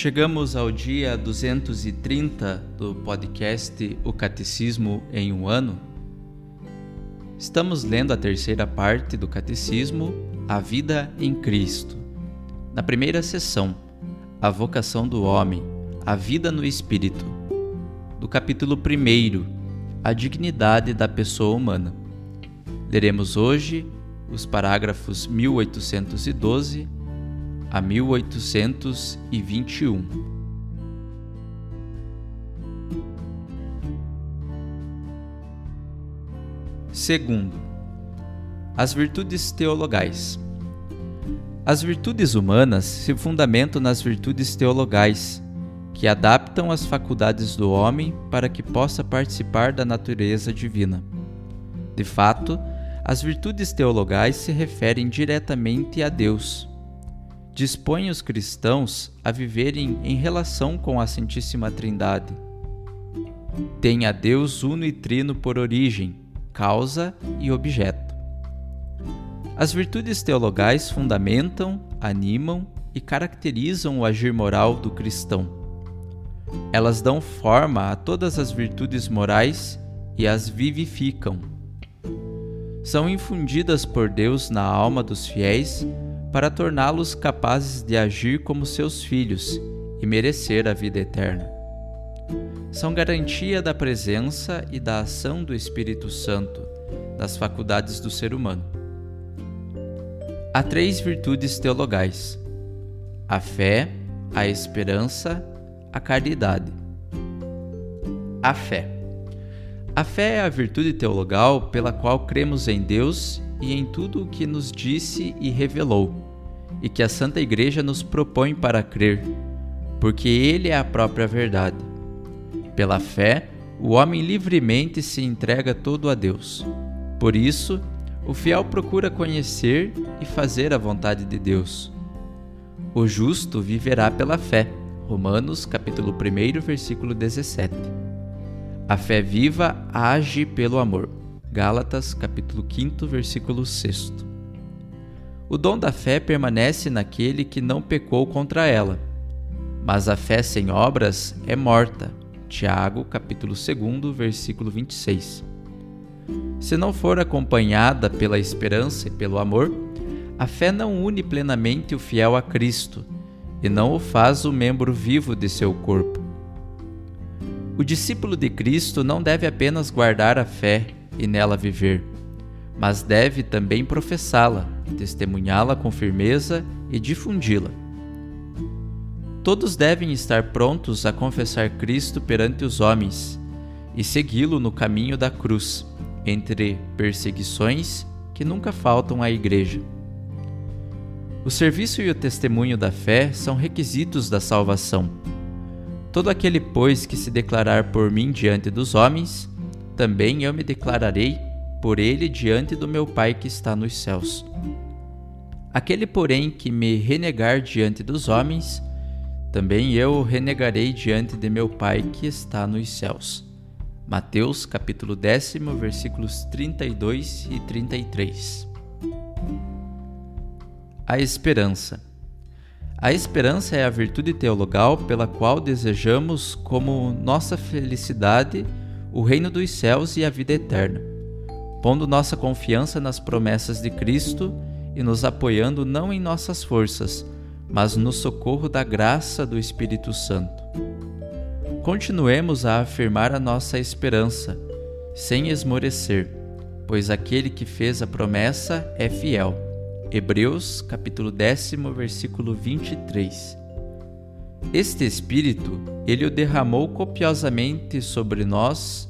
Chegamos ao dia 230 do podcast O Catecismo em um ano Estamos lendo a terceira parte do Catecismo, A Vida em Cristo. Na primeira sessão, A Vocação do Homem, A Vida no Espírito. Do capítulo 1, A Dignidade da Pessoa Humana. Leremos hoje os parágrafos 1812 a 1821. Segundo, as virtudes teologais. As virtudes humanas se fundamentam nas virtudes teologais, que adaptam as faculdades do homem para que possa participar da natureza divina. De fato, as virtudes teologais se referem diretamente a Deus. Dispõem os cristãos a viverem em relação com a Santíssima Trindade. Tem a Deus uno e trino por origem causa e objeto. As virtudes teologais fundamentam, animam e caracterizam o agir moral do cristão. Elas dão forma a todas as virtudes morais e as vivificam. São infundidas por Deus na alma dos fiéis para torná-los capazes de agir como seus filhos e merecer a vida eterna são garantia da presença e da ação do Espírito Santo das faculdades do ser humano. Há três virtudes teologais: a fé, a esperança, a caridade. A fé. A fé é a virtude teologal pela qual cremos em Deus e em tudo o que nos disse e revelou, e que a Santa Igreja nos propõe para crer, porque Ele é a própria verdade. Pela fé, o homem livremente se entrega todo a Deus. Por isso, o fiel procura conhecer e fazer a vontade de Deus. O justo viverá pela fé. Romanos capítulo 1, versículo 17. A fé viva age pelo amor. Gálatas capítulo 5, versículo 6. O dom da fé permanece naquele que não pecou contra ela. Mas a fé sem obras é morta. Tiago, capítulo 2, versículo 26. Se não for acompanhada pela esperança e pelo amor, a fé não une plenamente o fiel a Cristo e não o faz o membro vivo de seu corpo. O discípulo de Cristo não deve apenas guardar a fé e nela viver, mas deve também professá-la, testemunhá-la com firmeza e difundi-la. Todos devem estar prontos a confessar Cristo perante os homens e segui-lo no caminho da cruz, entre perseguições que nunca faltam à Igreja. O serviço e o testemunho da fé são requisitos da salvação. Todo aquele, pois, que se declarar por mim diante dos homens, também eu me declararei por ele diante do meu Pai que está nos céus. Aquele, porém, que me renegar diante dos homens, também eu o renegarei diante de meu Pai que está nos céus. Mateus capítulo 10, versículos 32 e 33. A esperança. A esperança é a virtude teologal pela qual desejamos como nossa felicidade o reino dos céus e a vida eterna, pondo nossa confiança nas promessas de Cristo e nos apoiando não em nossas forças, mas no socorro da graça do Espírito Santo. Continuemos a afirmar a nossa esperança, sem esmorecer, pois aquele que fez a promessa é fiel. Hebreus, capítulo 10, versículo 23. Este Espírito, ele o derramou copiosamente sobre nós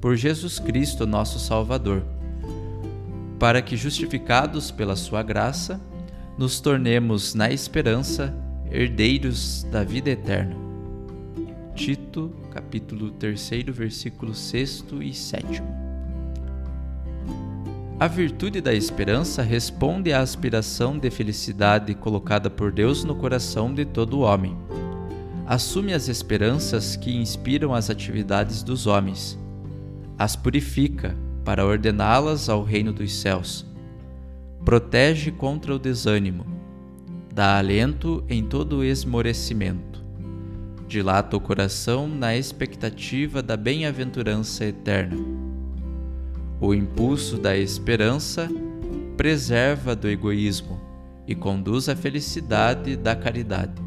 por Jesus Cristo, nosso Salvador, para que, justificados pela Sua graça, nos tornemos, na esperança, herdeiros da vida eterna. Tito, capítulo 3, versículos 6 e 7. A virtude da esperança responde à aspiração de felicidade colocada por Deus no coração de todo homem. Assume as esperanças que inspiram as atividades dos homens, as purifica para ordená-las ao reino dos céus, protege contra o desânimo, dá alento em todo o esmorecimento dilata o coração na expectativa da bem-aventurança eterna. O impulso da esperança preserva do egoísmo e conduz à felicidade da caridade.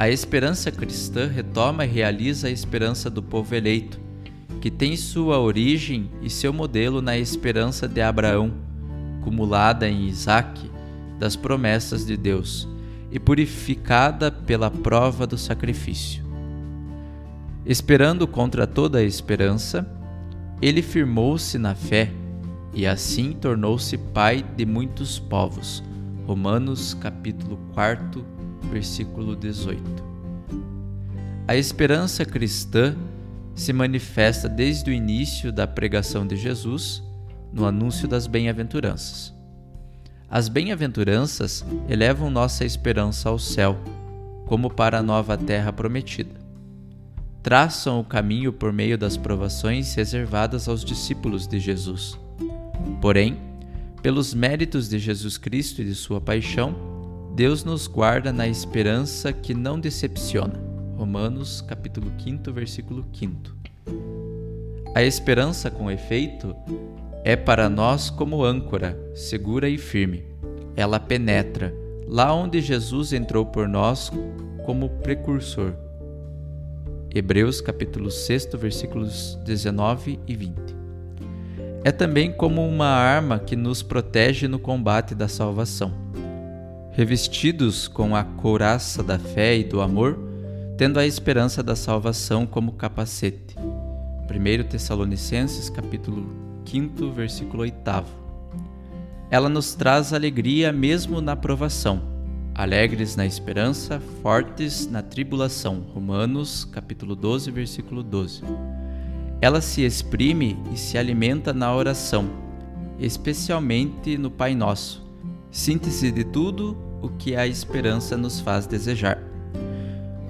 A esperança cristã retoma e realiza a esperança do povo eleito, que tem sua origem e seu modelo na esperança de Abraão, cumulada em Isaque, das promessas de Deus e purificada pela prova do sacrifício. Esperando contra toda a esperança, ele firmou-se na fé e assim tornou-se pai de muitos povos. Romanos capítulo 4, versículo 18. A esperança cristã se manifesta desde o início da pregação de Jesus no anúncio das bem-aventuranças. As bem-aventuranças elevam nossa esperança ao céu, como para a nova terra prometida. Traçam o caminho por meio das provações reservadas aos discípulos de Jesus. Porém, pelos méritos de Jesus Cristo e de sua paixão, Deus nos guarda na esperança que não decepciona. Romanos capítulo 5, versículo 5. A esperança, com efeito, é para nós como âncora, segura e firme. Ela penetra lá onde Jesus entrou por nós como precursor. Hebreus capítulo 6, versículos 19 e 20. É também como uma arma que nos protege no combate da salvação. Revestidos com a couraça da fé e do amor, tendo a esperança da salvação como capacete. 1 Tessalonicenses capítulo 5, versículo 8. Ela nos traz alegria mesmo na provação, alegres na esperança, fortes na tribulação. Romanos, capítulo 12, versículo 12. Ela se exprime e se alimenta na oração, especialmente no Pai Nosso, síntese de tudo o que a esperança nos faz desejar.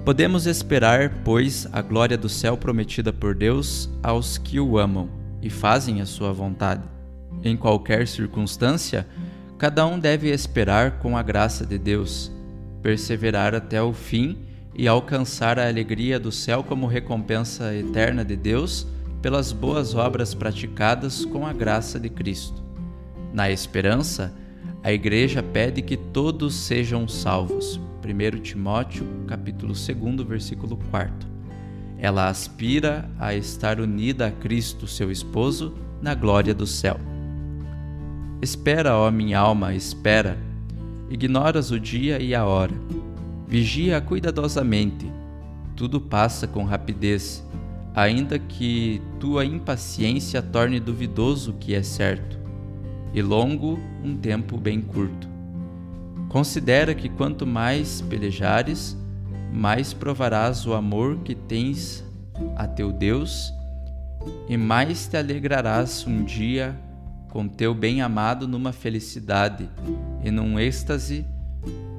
Podemos esperar, pois, a glória do céu prometida por Deus aos que o amam e fazem a sua vontade. Em qualquer circunstância, cada um deve esperar com a graça de Deus, perseverar até o fim e alcançar a alegria do céu como recompensa eterna de Deus pelas boas obras praticadas com a graça de Cristo. Na esperança, a igreja pede que todos sejam salvos. 1 Timóteo, capítulo 2, versículo 4. Ela aspira a estar unida a Cristo, seu esposo, na glória do céu. Espera, ó minha alma, espera. Ignoras o dia e a hora. Vigia cuidadosamente. Tudo passa com rapidez, ainda que tua impaciência torne duvidoso o que é certo, e longo um tempo bem curto. Considera que quanto mais pelejares, mais provarás o amor que tens a teu Deus e mais te alegrarás um dia com teu bem-amado numa felicidade e num êxtase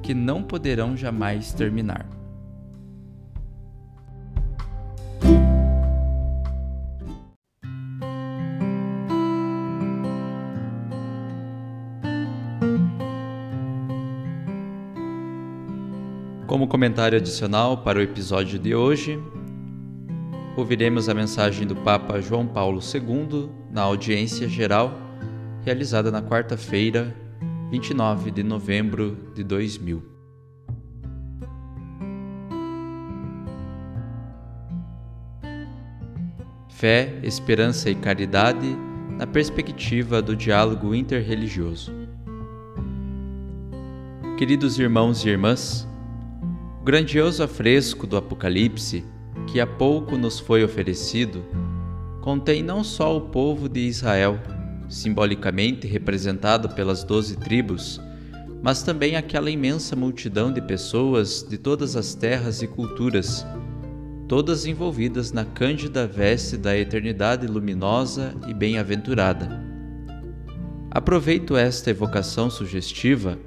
que não poderão jamais terminar. Comentário adicional para o episódio de hoje, ouviremos a mensagem do Papa João Paulo II na audiência geral realizada na quarta-feira, 29 de novembro de 2000. Fé, esperança e caridade na perspectiva do diálogo interreligioso. Queridos irmãos e irmãs, o grandioso afresco do Apocalipse, que há pouco nos foi oferecido, contém não só o povo de Israel, simbolicamente representado pelas doze tribos, mas também aquela imensa multidão de pessoas de todas as terras e culturas, todas envolvidas na cândida veste da eternidade luminosa e bem-aventurada. Aproveito esta evocação sugestiva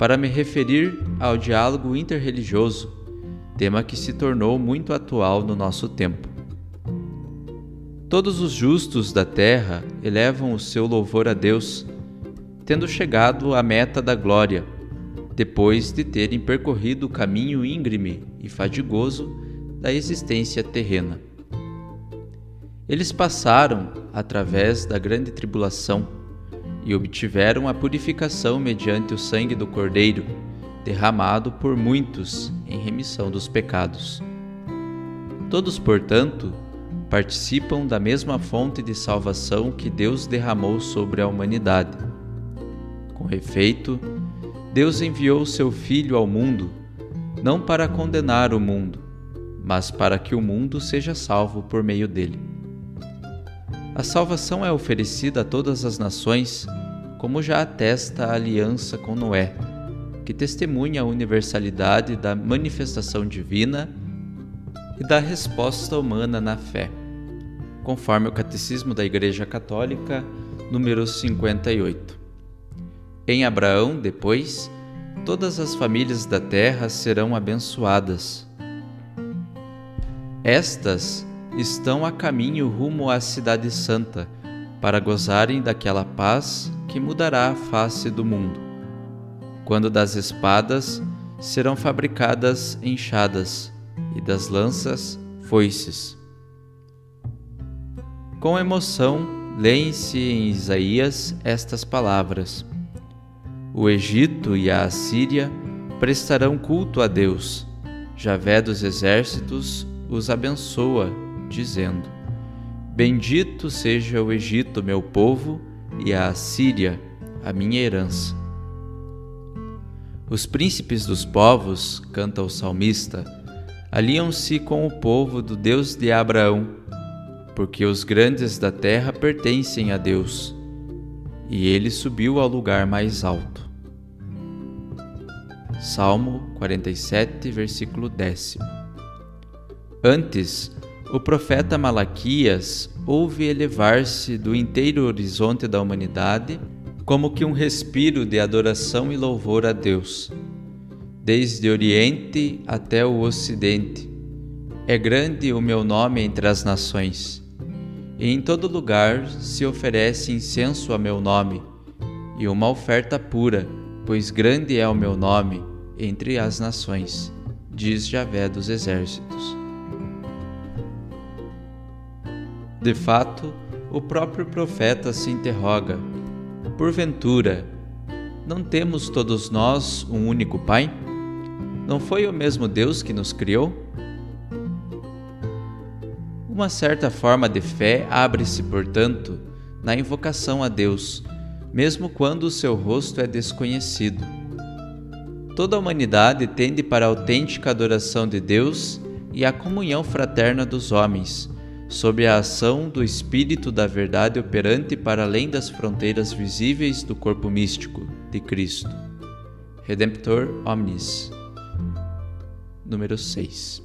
para me referir ao diálogo interreligioso, tema que se tornou muito atual no nosso tempo. Todos os justos da terra elevam o seu louvor a Deus, tendo chegado à meta da glória, depois de terem percorrido o caminho íngreme e fadigoso da existência terrena. Eles passaram através da grande tribulação e obtiveram a purificação mediante o sangue do Cordeiro, derramado por muitos em remissão dos pecados. Todos, portanto, participam da mesma fonte de salvação que Deus derramou sobre a humanidade. Com efeito, Deus enviou seu Filho ao mundo, não para condenar o mundo, mas para que o mundo seja salvo por meio dele. A salvação é oferecida a todas as nações, como já atesta a aliança com Noé, que testemunha a universalidade da manifestação divina e da resposta humana na fé conforme o Catecismo da Igreja Católica, número 58. Em Abraão, depois, todas as famílias da terra serão abençoadas. Estas estão a caminho rumo à Cidade Santa, para gozarem daquela paz que mudará a face do mundo. Quando das espadas serão fabricadas enxadas, e das lanças foices. Com emoção, leem-se em Isaías estas palavras: O Egito e a Assíria prestarão culto a Deus. Javé dos exércitos os abençoa, dizendo: Bendito seja o Egito, meu povo, e a Assíria, a minha herança. Os príncipes dos povos, canta o salmista, aliam-se com o povo do Deus de Abraão porque os grandes da terra pertencem a Deus, e ele subiu ao lugar mais alto. Salmo 47, versículo 10. Antes, o profeta Malaquias ouve elevar-se do inteiro horizonte da humanidade como que um respiro de adoração e louvor a Deus. Desde Oriente até o Ocidente, é grande o meu nome entre as nações, e em todo lugar se oferece incenso a meu nome, e uma oferta pura, pois grande é o meu nome entre as nações, diz Javé dos exércitos. De fato, o próprio profeta se interroga: Porventura, não temos todos nós um único Pai? Não foi o mesmo Deus que nos criou? Uma certa forma de fé abre-se, portanto, na invocação a Deus, mesmo quando o seu rosto é desconhecido. Toda a humanidade tende para a autêntica adoração de Deus e a comunhão fraterna dos homens, sob a ação do Espírito da Verdade operante para além das fronteiras visíveis do corpo místico de Cristo. Redemptor Omnis. Número 6.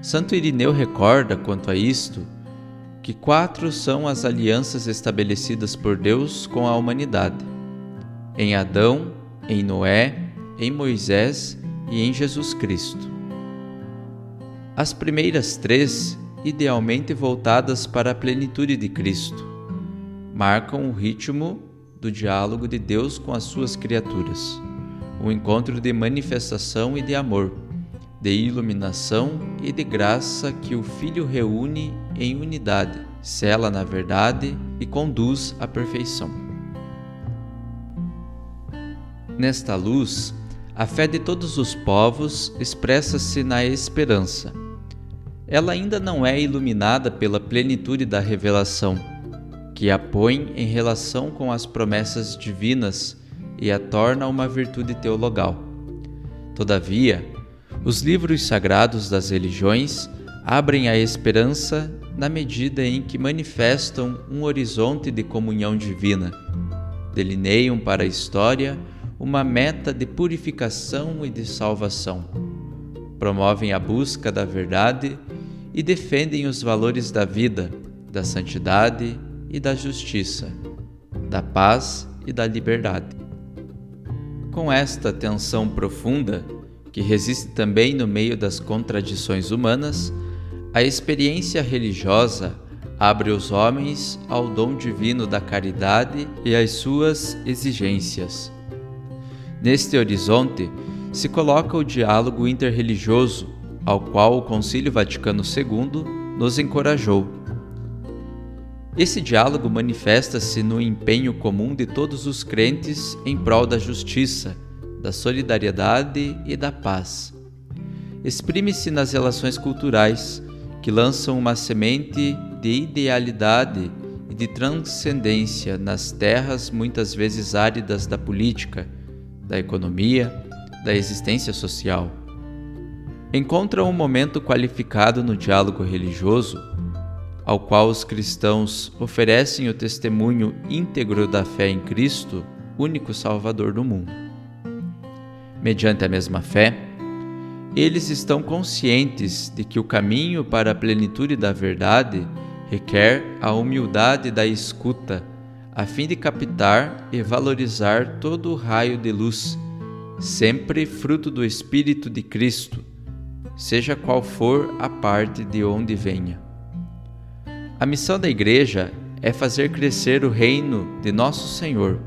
Santo Irineu recorda quanto a isto que quatro são as alianças estabelecidas por Deus com a humanidade: em Adão, em Noé, em Moisés e em Jesus Cristo. As primeiras três, idealmente voltadas para a plenitude de Cristo, marcam o ritmo do diálogo de Deus com as suas criaturas, um encontro de manifestação e de amor de iluminação e de graça que o Filho reúne em unidade, cela na verdade e conduz à perfeição. Nesta luz, a fé de todos os povos expressa-se na esperança. Ela ainda não é iluminada pela plenitude da revelação, que a põe em relação com as promessas divinas e a torna uma virtude teologal. Todavia, os livros sagrados das religiões abrem a esperança na medida em que manifestam um horizonte de comunhão divina, delineiam para a história uma meta de purificação e de salvação, promovem a busca da verdade e defendem os valores da vida, da santidade e da justiça, da paz e da liberdade. Com esta tensão profunda, que resiste também no meio das contradições humanas, a experiência religiosa abre os homens ao dom divino da caridade e às suas exigências. Neste horizonte se coloca o diálogo interreligioso, ao qual o Concílio Vaticano II nos encorajou. Esse diálogo manifesta-se no empenho comum de todos os crentes em prol da justiça, da solidariedade e da paz. Exprime-se nas relações culturais, que lançam uma semente de idealidade e de transcendência nas terras muitas vezes áridas da política, da economia, da existência social. Encontra um momento qualificado no diálogo religioso, ao qual os cristãos oferecem o testemunho íntegro da fé em Cristo, único Salvador do mundo. Mediante a mesma fé, eles estão conscientes de que o caminho para a plenitude da verdade requer a humildade da escuta, a fim de captar e valorizar todo o raio de luz, sempre fruto do Espírito de Cristo, seja qual for a parte de onde venha. A missão da Igreja é fazer crescer o reino de Nosso Senhor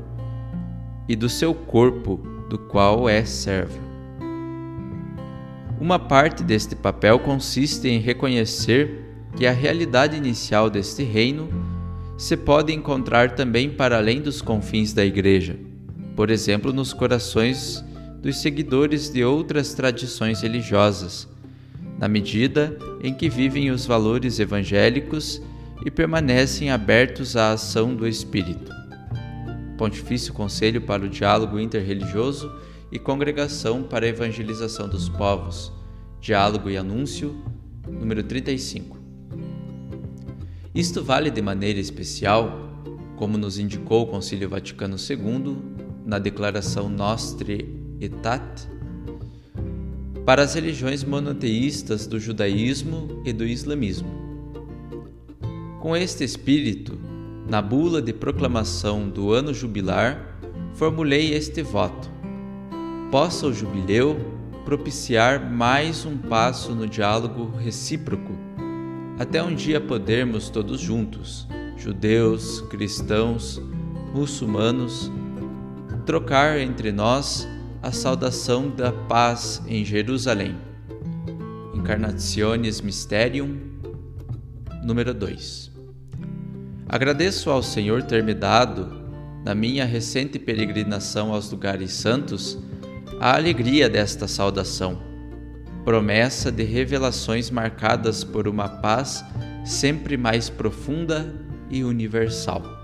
e do seu corpo, do qual é servo. Uma parte deste papel consiste em reconhecer que a realidade inicial deste reino se pode encontrar também para além dos confins da Igreja, por exemplo, nos corações dos seguidores de outras tradições religiosas, na medida em que vivem os valores evangélicos e permanecem abertos à ação do Espírito. Pontifício Conselho para o Diálogo Interreligioso e Congregação para a Evangelização dos Povos, Diálogo e Anúncio, número 35. Isto vale de maneira especial, como nos indicou o Concílio Vaticano II na Declaração Nostri Aetate, para as religiões monoteístas do judaísmo e do islamismo. Com este espírito, na bula de proclamação do ano jubilar, formulei este voto possa o jubileu propiciar mais um passo no diálogo recíproco, até um dia podermos todos juntos, judeus, cristãos, muçulmanos, trocar entre nós a saudação da paz em Jerusalém. Encarnationes Mysterium, número 2. Agradeço ao Senhor ter me dado, na minha recente peregrinação aos lugares santos, a alegria desta saudação, promessa de revelações marcadas por uma paz sempre mais profunda e universal.